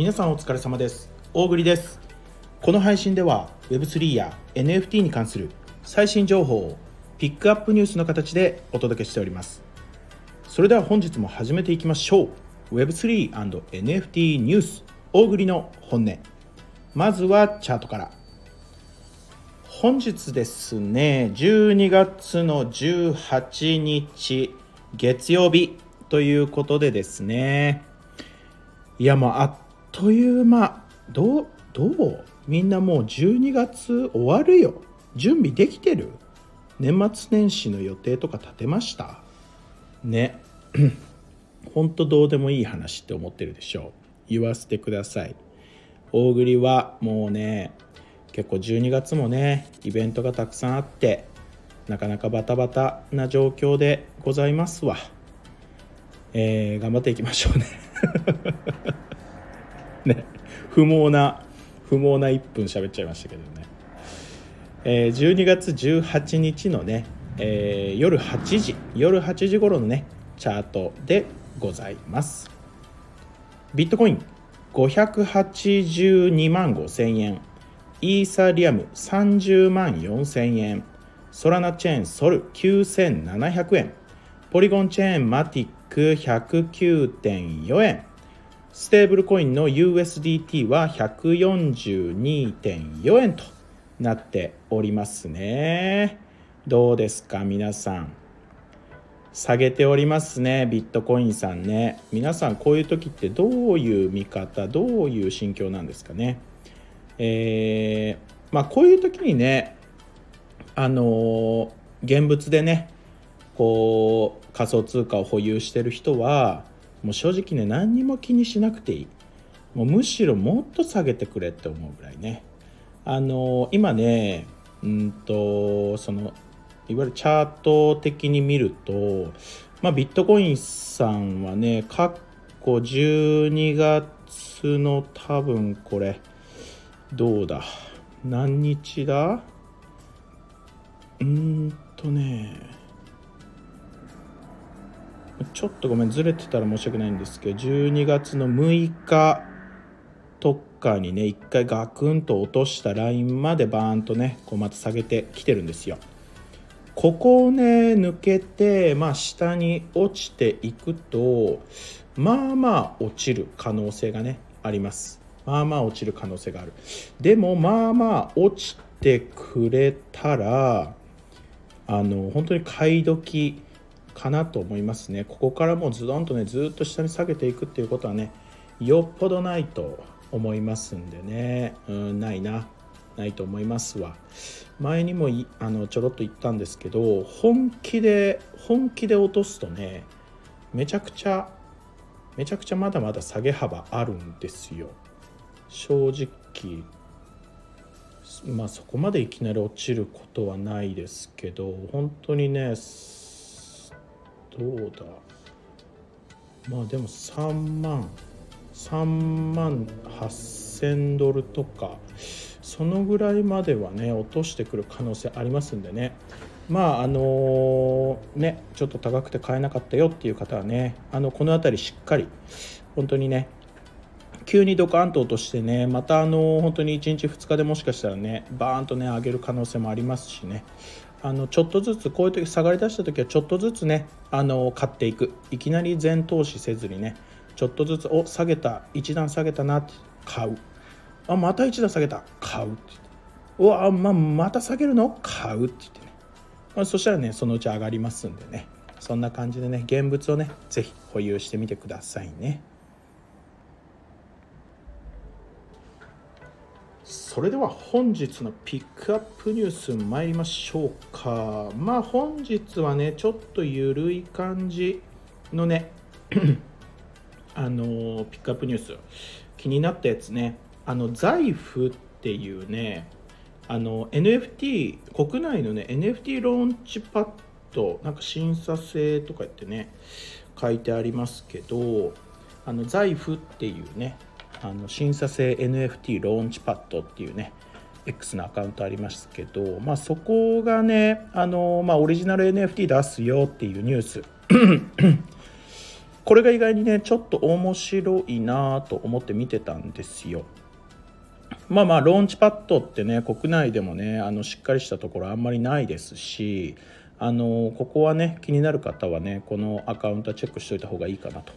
皆さんお疲れ様です。大栗です。この配信では Web3 や NFT に関する最新情報をピックアップニュースの形でお届けしております。それでは本日も始めていきましょう。Web3&NFT ニュース大栗の本音。まずはチャートから。本日ですね12月の18日月曜日ということでですね。いやもうあっという間どうどうみんなもう12月終わるよ。準備できてる？年末年始の予定とか立てました？ね。ほんとどうでもいい話って思ってるでしょう。言わせてください。大栗はもうね結構12月もねイベントがたくさんあってなかなかバタバタな状況でございますわ、えー、頑張っていきましょうね。ね不毛な不毛な1分喋っちゃいましたけどね、えー、12月18日のね、えー、夜8時夜8時頃のねチャートでございます。ビットコイン582万5000円。イーサリアム30万4000円。ソラナチェーンソル9700円。ポリゴンチェーンマティック109.4円。ステーブルコインの USDT は142.4円となっておりますね。どうですか皆さん？下げておりますねビットコインさんね。皆さんこういう時ってどういう見方どういう心境なんですかね？えー、まあ、こういう時にねあの現物でねこう仮想通貨を保有してる人はもう正直ね何にも気にしなくていい。もうむしろもっと下げてくれって思うぐらいね。あの今ねうんとそのいわゆるチャート的に見ると、まあ、ビットコインさんはね過去12月の多分これどうだ？何日だ？うーんとねちょっとごめんずれてたら申し訳ないんですけど12月の6日とかにね一回ガクンと落としたラインまでバーンとねこうまた下げてきてるんですよ。ここをね抜けて、まあ、下に落ちていくとまあまあ落ちる可能性がねあります。まあまあ落ちる可能性があるでもまあまあ落ちてくれたらあの本当に買い時かなと思いますね。ここからもうズドンとねずっと下に下げていくっていうことはねよっぽどないと思いますんでね。うんないな。ないと思いますわ。前にもあのちょろっと言ったんですけど本気で本気で落とすとねめちゃくちゃめちゃくちゃまだまだ下げ幅あるんですよ。正直まあそこまでいきなり落ちることはないですけど本当にねどうだ？まあでも3万。3万8,000ドルとか。そのぐらいまではね落としてくる可能性ありますんでね。まああのねちょっと高くて買えなかったよっていう方はねあのこの辺りしっかり本当にね急にドカンと落としてねまたあの本当に1日2日でもしかしたらねバーンとね上げる可能性もありますしね。あのちょっとずつこういう時下がりだした時はちょっとずつねあの買っていく。いきなり全投資せずにねちょっとずつお下げた一段下げたなって買う。あまた一段下げた。買うって言って。うわままた下げるの？買うって言ってね、まあ、そしたらねそのうち上がりますんでね。そんな感じでね現物をね是非保有してみてくださいね。それでは本日のピックアップニュース参りましょうか。まあ本日はねちょっとゆるい感じのね あのピックアップニュース。気になったやつね。あの財布っていうねあの NFT 国内のね NFT ローンチパッドなんか審査制とか言ってね書いてありますけどあの財布っていうねあの審査制 NFT ローンチパッドっていうね X のアカウントありますけど、まあ、そこがねあの、まあ、オリジナル NFT 出すよっていうニュース これが意外にねちょっと面白いなと思って見てたんですよ。まあまあローンチパッドってね国内でもねあのしっかりしたところあんまりないですしあのここはね気になる方はねこのアカウントはチェックしておいた方がいいかなと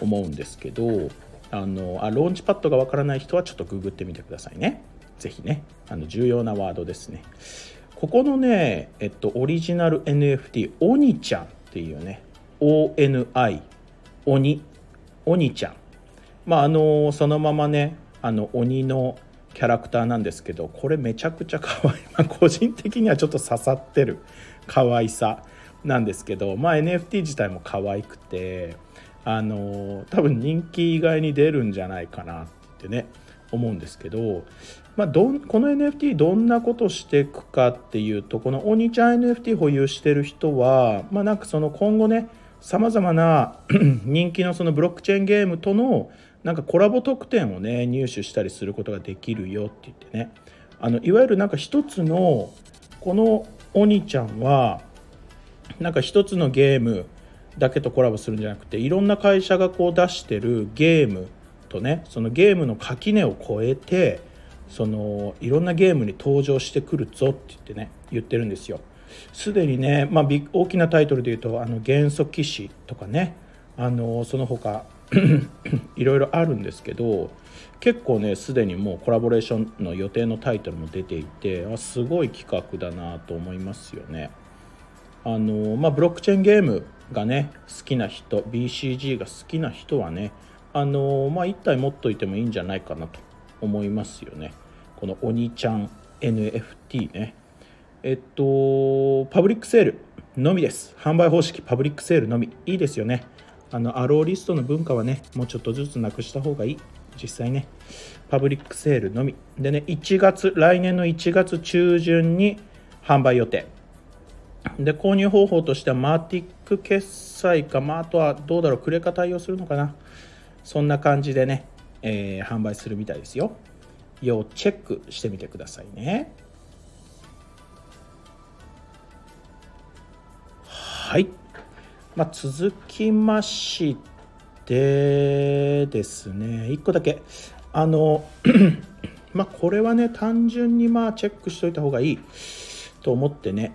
思うんですけどあのあローンチパッドがわからない人はちょっとググってみてくださいね。是非ね。あの重要なワードですね。ここのね、えっと、オリジナル NFT オニちゃんっていうね。ONI 鬼鬼ちゃんまああのそのままねあの鬼のキャラクターなんですけどこれめちゃくちゃ可愛い、まあ、個人的にはちょっと刺さってる可愛さなんですけど、まあ、NFT 自体も可愛くてあの多分人気意外に出るんじゃないかなってね思うんですけど、まあ、どんこの NFT どんなことしていくかっていうとこのお兄ちゃん NFT 保有してる人は、まあ、なんかその今後ねさまざまな 人気のそのブロックチェーンゲームとのなんかコラボ特典をね入手したりすることができるよって言ってね。あのいわゆるなんか一つのこのお兄ちゃんはなんか一つのゲームだけとコラボするんじゃなくていろんな会社がこう出してるゲームとねそのゲームの垣根を越えてそのいろんなゲームに登場してくるぞって言ってね言ってるんですよ。すでにね、まあ、大きなタイトルで言うと「あの元素騎士」とかねあのその他 いろいろあるんですけど結構ねすでにもうコラボレーションの予定のタイトルも出ていてあすごい企画だなと思いますよね。あのまあ、ブロックチェーンゲームがね好きな人 BCG が好きな人はねあのまあ1体持っといてもいいんじゃないかなと思いますよね。このお兄ちゃん NFT ね。えっとパブリックセールのみです。販売方式パブリックセールのみ。いいですよね。あのアローリストの文化はねもうちょっとずつなくした方がいい。実際ねパブリックセールのみ。でね1月来年の1月中旬に販売予定。で購入方法としてはマーティック決済か、まあ、あとはどうだろうクレカ対応するのかな。そんな感じでね、えー、販売するみたいですよ。要チェックしてみてくださいね。はい、まあ、続きましてですね1個だけ。あの まあこれはね単純にまあチェックしといた方がいいと思ってね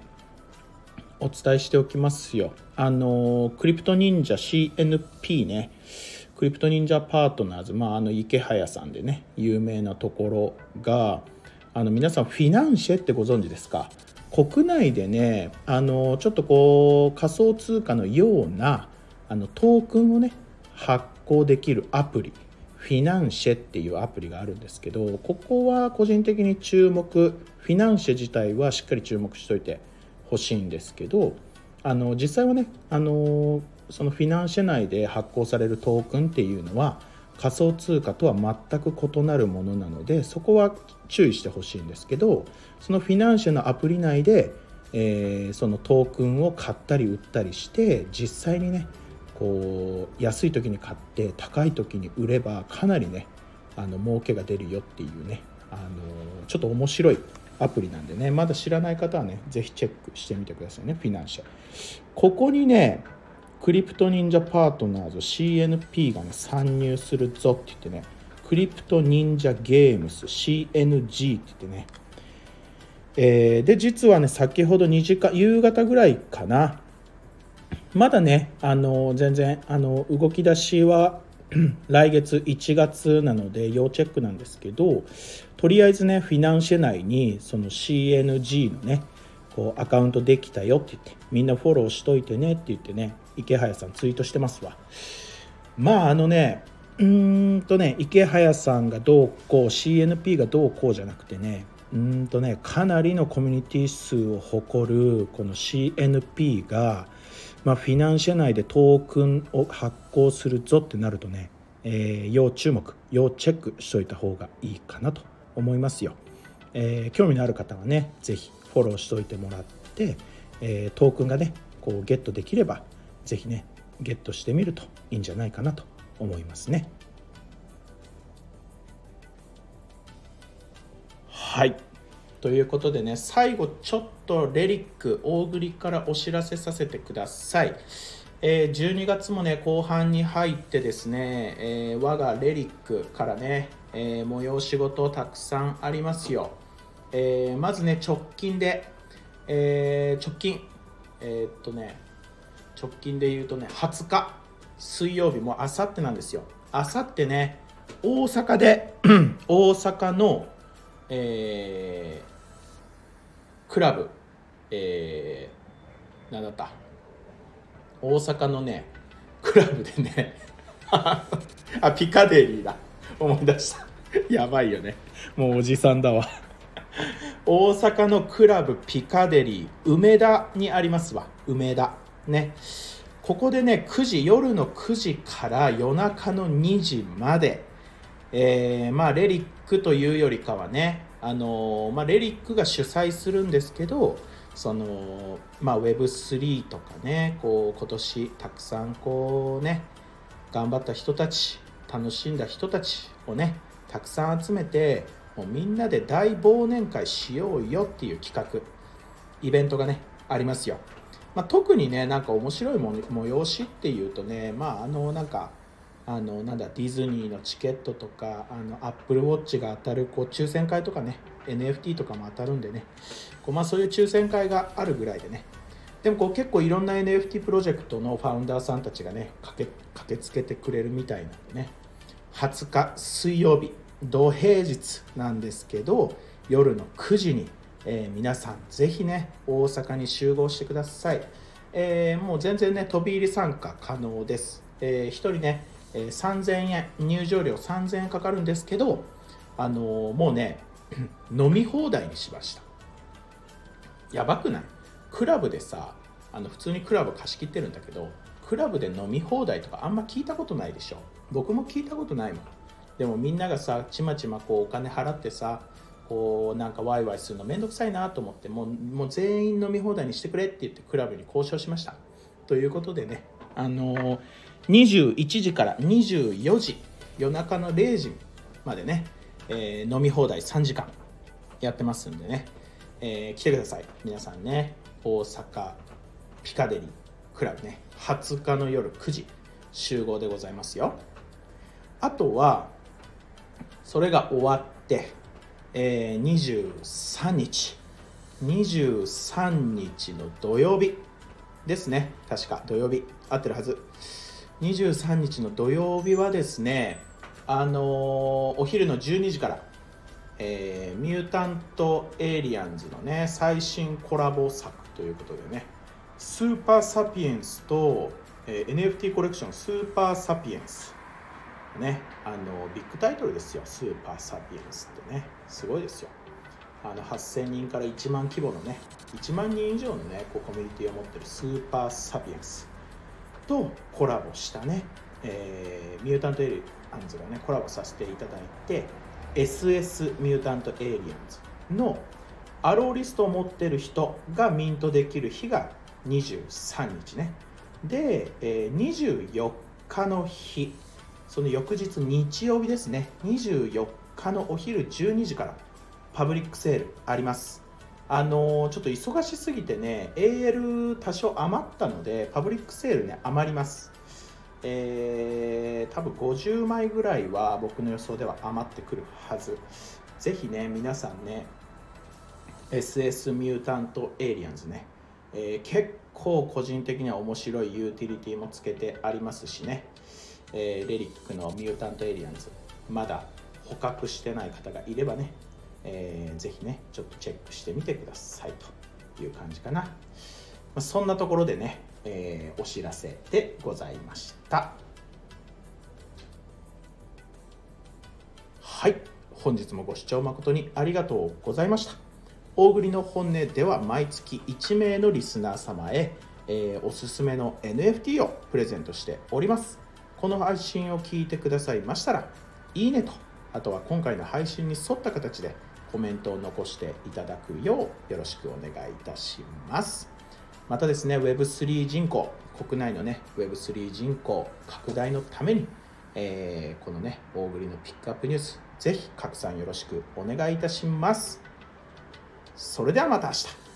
お伝えしておきますよ。あのクリプト忍者 CNP ね。クリプト忍者パートナーズ、まあ、あの池早さんでね有名なところがあの皆さんフィナンシェってご存知ですか？国内でねあのちょっとこう仮想通貨のようなあのトークンをね発行できるアプリ。フィナンシェっていうアプリがあるんですけどここは個人的に注目。フィナンシェ自体はしっかり注目しといてほしいんですけどあの実際はねあのそのフィナンシェ内で発行されるトークンっていうのは仮想通貨とは全く異なるものなのでそこは注意してほしいんですけどそのフィナンシェのアプリ内で、えー、そのトークンを買ったり売ったりして実際にねこう安い時に買って高い時に売ればかなりねあの儲けが出るよっていうねあのちょっと面白いアプリなんでねまだ知らない方はね是非チェックしてみてくださいねフィナンシェここにねクリプト忍者パートナーズ CNP がね参入するぞって言ってねクリプト忍者ゲームス CNG って言ってね。えー、で実はね先ほど2時間夕方ぐらいかな。まだねあの全然あの動き出しは 来月1月なので要チェックなんですけどとりあえずねフィナンシェ内にその CNG のねこうアカウントできたよって言ってみんなフォローしといてねって言ってね池早さんツイートしてますわ。まああのねうーんとね池早さんがどうこう CNP がどうこうじゃなくてねうんとねかなりのコミュニティ数を誇るこの CNP が、まあ、フィナンシェ内でトークンを発行するぞってなるとね、えー、要注目要チェックしといた方がいいかなと思いますよ。えー、興味のある方はね是非フォローしておいてもらって、えー、トークンがねこうゲットできれば是非ねゲットしてみるといいんじゃないかなと思いますね。はいということでね最後ちょっとレリック大栗からお知らせさせてください。えー、12月もね後半に入ってですね、えー、我がレリックからね、えー、催し事たくさんありますよ、えー、まずね直近で、えー、直近えー、っとね直近で言うとね20日水曜日もうあさってなんですよあさってね大阪で 大阪の、えー、クラブえー、なんだった？大阪のねクラブでね あピカデリーだ。思い出した。やばいよね。もうおじさんだわ。大阪のクラブピカデリー梅田にありますわ。梅田。ね。ここでね9時夜の9時から夜中の2時までえー、まあレリックというよりかはねあの、まあ、レリックが主催するんですけどそのまあ Web3 とかねこう今年たくさんこうね頑張った人たち楽しんだ人たちをねたくさん集めてもうみんなで大忘年会しようよっていう企画イベントがねありますよ、まあ、特にねなんか面白い催しっていうとねまああのなんかあのなんだディズニーのチケットとかあのアップルウォッチが当たるこう抽選会とかね NFT とかも当たるんでね。こう、まあ、そういう抽選会があるぐらいでね。でもこう結構いろんな NFT プロジェクトのファウンダーさんたちがね駆け駆けつけてくれるみたいなんでね。20日水曜日土平日なんですけど夜の9時に、えー、皆さんぜひね大阪に集合してください、えー、もう全然ね飛び入り参加可能です、えー、1人ねえー、3000円入場料3000円かかるんですけど、あのー、もうね 飲み放題にしました。やばくない？クラブでさあの普通にクラブ貸し切ってるんだけどクラブで飲み放題とかあんま聞いたことないでしょ。僕も聞いたことないもん。でもみんながさちまちまこうお金払ってさこうなんかワイワイするのめんどくさいなと思ってもうもう全員飲み放題にしてくれって言ってクラブに交渉しました。ということでねあのー21時から24時夜中の0時までね、えー、飲み放題3時間やってますんでね、えー、来てください。皆さんね大阪ピカデリークラブね。20日の夜9時集合でございますよ。あとはそれが終わって、えー、23日。23日の土曜日。ですね確か土曜日合ってるはず23日の土曜日はですね、あのー、お昼の12時から、えー、ミュータント・エイリアンズのね、最新コラボ作ということでね、スーパーサピエンスと、えー、NFT コレクションスーパーサピエンス。ね、あのビッグタイトルですよ、スーパーサピエンスってね、すごいですよ。あの8000人から1万規模のね、1万人以上のね、こうコミュニティを持ってるスーパーサピエンス。とコラボしたね、えー、ミュータント・エイリアンズがねコラボさせていただいて SS ミュータント・エイリアンズの allowlist を持ってる人がミントできる日が23日ねで、えー、24日の日その翌日日曜日ですね24日のお昼12時からパブリックセールあります。あのちょっと忙しすぎてね AL 多少余ったのでパブリックセールね余ります。えー、多分50枚ぐらいは僕の予想では余ってくるはず。ぜひね皆さんね SS ミュータントエイリアンズね、えー、結構個人的には面白いユーティリティもつけてありますしね、えー、レリックのミュータントエイリアンズまだ捕獲してない方がいればねえー、ぜひねちょっとチェックしてみてくださいという感じかな、まあ、そんなところでね、えー、お知らせでございました。はい。本日もご視聴誠にありがとうございました。大栗の本音では毎月1名のリスナー様へ、えー、おすすめの NFT をプレゼントしております。この配信を聞いてくださいましたらいいねとあとは今回の配信に沿った形でコメントを残していただくようよろしくお願いいたします。またですね、Web3 人口、国内のね、Web3 人口拡大のために、えー、このね、大栗のピックアップニュース、ぜひ拡散よろしくお願いいたします。それではまた明日。